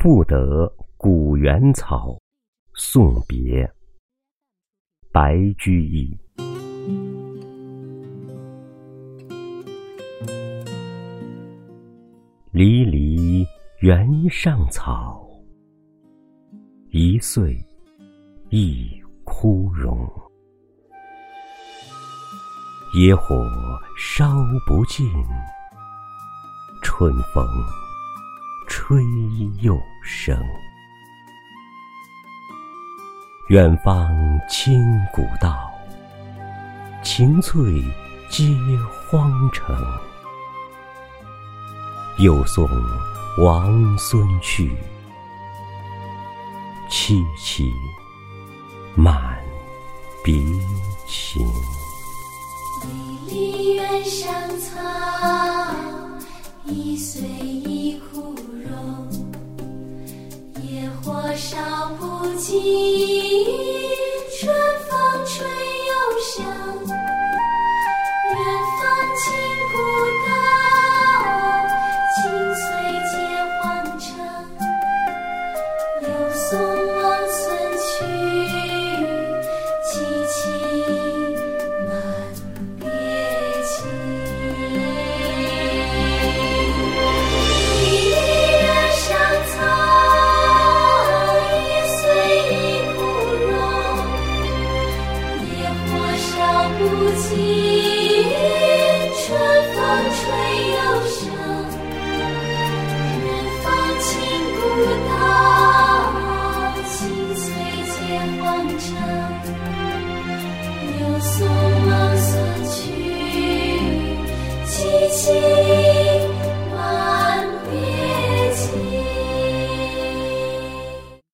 赋得古原草，送别。白居易。离离原上草，一岁一枯荣。野火烧不尽，春风吹又生。远芳侵古道，晴翠接荒城。又送王孙去，萋萋满别情。离离原上草，一岁一烧不尽。不尽春风吹又生，远芳侵古道，晴翠接荒城。又。